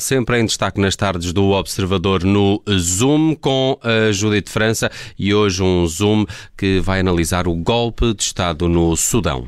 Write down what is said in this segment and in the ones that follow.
Sempre em destaque nas tardes do Observador no Zoom com a Judite França e hoje um Zoom que vai analisar o golpe de Estado no Sudão.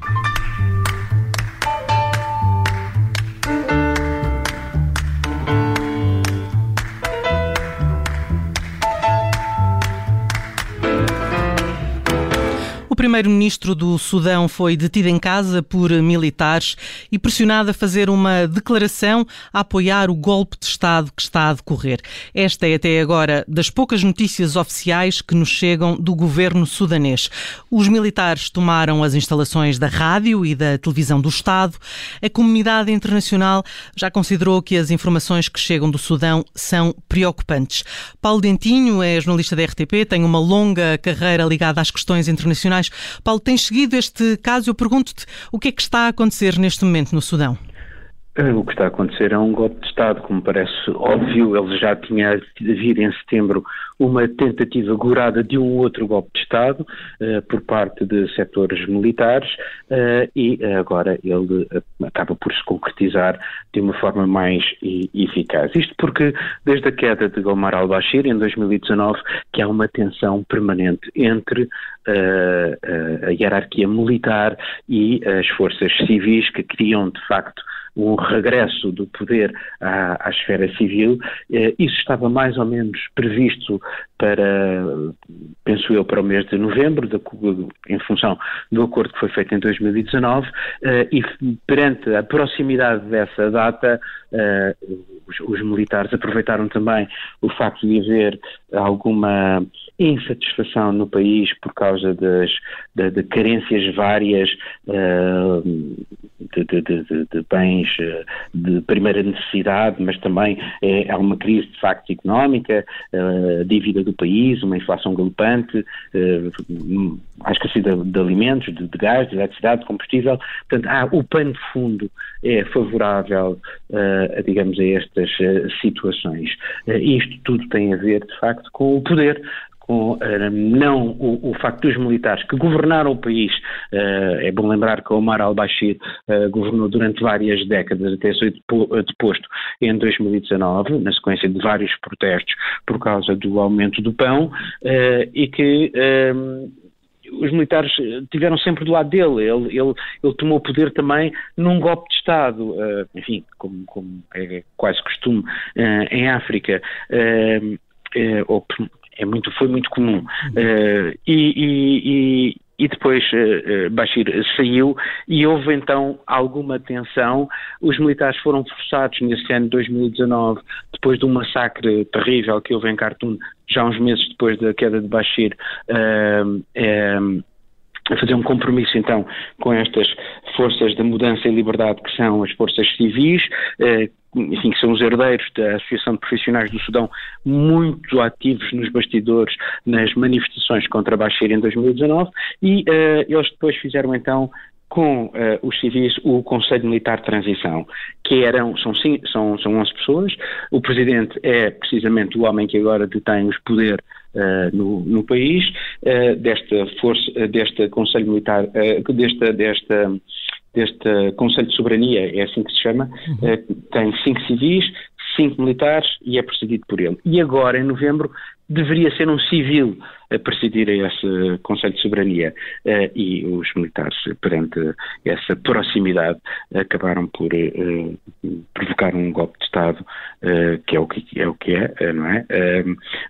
Primeiro-ministro do Sudão foi detido em casa por militares e pressionado a fazer uma declaração a apoiar o golpe de Estado que está a decorrer. Esta é até agora das poucas notícias oficiais que nos chegam do governo sudanês. Os militares tomaram as instalações da rádio e da televisão do Estado. A comunidade internacional já considerou que as informações que chegam do Sudão são preocupantes. Paulo Dentinho é jornalista da RTP, tem uma longa carreira ligada às questões internacionais Paulo, tens seguido este caso? Eu pergunto-te o que é que está a acontecer neste momento no Sudão? Eh, o que está a acontecer é um golpe de Estado, como parece óbvio. Ele já tinha havido em setembro uma tentativa gorada de um outro golpe de Estado uh, por parte de setores militares uh, e agora ele acaba por se concretizar de uma forma mais eficaz. Isto porque, desde a queda de Omar al-Bashir em 2019, que há uma tensão permanente entre a hierarquia militar e as forças civis que criam, de facto, um regresso do poder à, à esfera civil. Eh, isso estava mais ou menos previsto para, penso eu, para o mês de novembro, de, em função do acordo que foi feito em 2019, eh, e perante a proximidade dessa data, eh, os, os, militares aproveitaram também o facto de haver alguma insatisfação no país por causa das de, de carências várias de, de, de, bens de primeira necessidade, mas também é, há uma crise de facto económica, a dívida do país, uma inflação galopante, a escassez de, alimentos, de, gás, de eletricidade, de combustível. Portanto, há, o pano de fundo é favorável, uh, a, digamos, a estas uh, situações. Uh, isto tudo tem a ver, de facto, com o poder, com uh, não o, o, facto dos militares que governaram o país, uh, é bom lembrar que Omar al-Bashir uh, governou durante várias décadas até ser deposto em 2019, na sequência de vários protestos por causa do aumento do pão, e que os militares tiveram sempre do lado dele. Ele, ele, ele tomou poder também num golpe de Estado, uh, enfim, como, como, é quase costume uh, em África, uh, ou é muito, foi muito comum. Uh, e, e, e, depois uh, Bashir saiu e houve então alguma tensão. Os militares foram forçados nesse ano de 2019, depois de um massacre terrível que houve em Khartoum, já uns meses depois da queda de Bashir, uh, fazer um compromisso então com estas forças de mudança e liberdade que são as forças civis, eh, enfim, que são os herdeiros da Associação de Profissionais do Sudão, muito ativos nos bastidores nas manifestações contra Bashir em 2019, e uh, eles depois fizeram então com uh, os civis o Conselho Militar de Transição, que eram, são, são, são 11 pessoas, o Presidente é precisamente o homem que agora detém os poderes Uh, no, no, país, uh, desta força, uh, deste Conselho Militar, desta, desta deste Conselho de Soberania, é assim que se chama, uhum. Eh, tem cinco civis, cinco militares e é presidido por ele. E agora, em novembro, deveria ser um civil a presidir esse Conselho de Soberania uh, e os militares, perante essa proximidade, acabaram por uh, provocar um golpe de Estado, uh, que é o que é, o que é não é?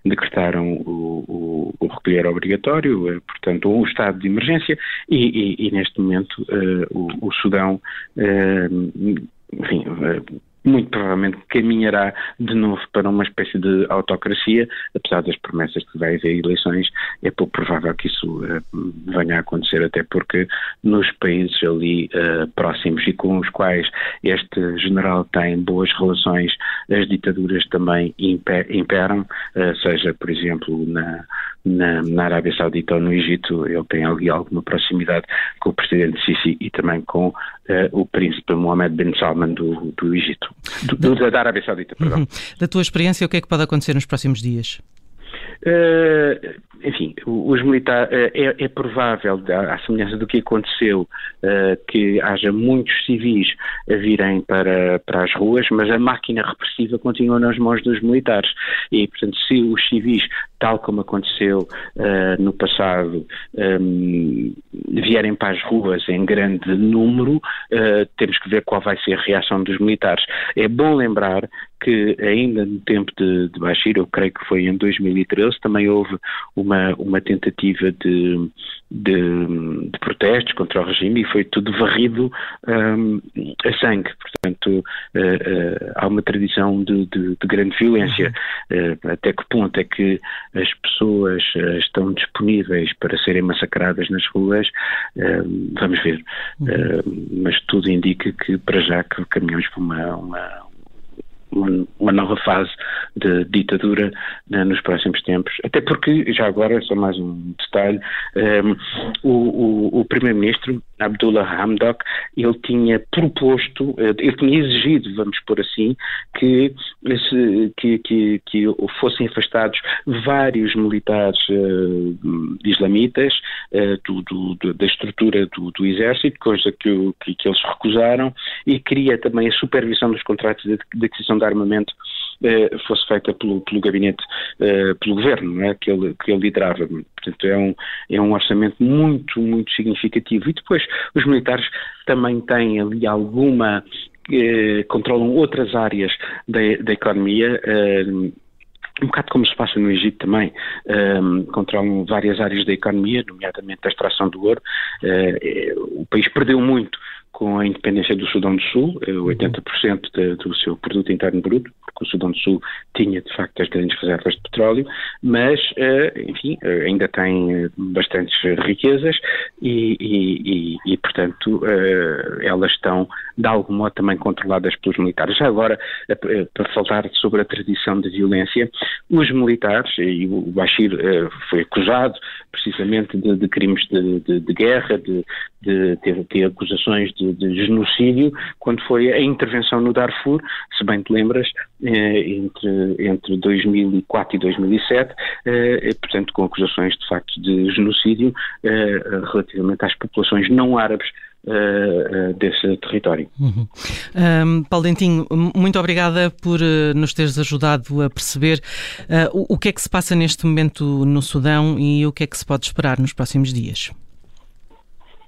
decretaram o, o, o, recolher obrigatório, portanto, o estado de emergência e, e, e neste momento o, o, Sudão enfim, muito provavelmente caminhará de novo para uma espécie de autocracia, apesar das promessas que vai haver eleições, é pouco provável que isso uh, venha a acontecer, até porque nos países ali uh, próximos e com os quais este general tem boas relações, as ditaduras também imperam, uh, seja, por exemplo, na, na, na, Arábia Saudita ou no Egito, ele tem ali alguma proximidade com o presidente Sisi e também com o príncipe Mohammed bin Salman do, do Egito. Do, da, da Arábia Saudita, perdão. Uhum. Da tua experiência, o que é que pode acontecer nos próximos dias? Uh, enfim, os militares, uh, é, é, provável, à semelhança do que aconteceu, uh, que haja muitos civis a virem para, para as ruas, mas a máquina repressiva continua nas mãos dos militares. E, portanto, se os civis, tal como aconteceu no passado, um, vierem para as ruas em grande número, temos que ver qual vai ser a reação dos militares. É bom lembrar que ainda no tempo de, de Bashir, eu creio que foi em 2013, também houve uma, uma tentativa de, de, de protestos contra o regime e foi tudo varrido um, a sangue. Portanto, uh, uh, há uma tradição de, de, de grande violência. Uh, até que ponto é que as pessoas estão disponíveis para serem massacradas nas ruas? Hum, vamos ver. Hum, mas tudo indica que, para já, que caminhamos para uma, uma uma, nova fase de ditadura né, nos próximos tempos. Até porque, já agora, só mais um detalhe, um, ehm, o, o, o Primeiro-Ministro, Abdullah Hamdok, ele tinha proposto, eh, ele tinha exigido, vamos por assim, que, que, que, que fossem afastados vários militares uh, islamitas uh, do, do, da estrutura do, do exército, coisa que, que, eles recusaram, e queria também a supervisão dos contratos de, de aquisição de armamento fosse feita pelo, pelo gabinete, pelo governo, é? que, ele, que ele liderava. Portanto, é um, é um orçamento muito, muito significativo. E depois, os militares também têm ali alguma. Eh, controlam outras áreas da, da economia. Eh, um bocado como se passa no Egito também, um, eh, controlam várias áreas da economia, nomeadamente a extração do ouro. Uh, o país perdeu muito com a independência do Sudão do Sul, 80% uhum. de, do seu produto interno bruto, porque o Sudão do Sul tinha de facto as grandes reservas de petróleo, mas, uh, enfim, uh, ainda tem eh, bastantes riquezas e, e, e, e portanto, elas estão de algum modo também controladas pelos militares. Já agora, para falar sobre a tradição de violência, os militares, e o Bashir foi acusado precisamente de, de crimes de, de, de, guerra, de, ter, ter acusações de de, genocídio quando foi a intervenção no Darfur, se bem te lembras, eh, entre, entre 2004 e 2007, eh, portanto com acusações de facto de genocídio eh, relativamente às populações não árabes Uh, uh, desse território. Uhum. Um, Paulo Dentinho, muito obrigada por uh, nos teres ajudado a perceber o, o, que é que se passa neste momento no Sudão e o que é que se pode esperar nos próximos dias.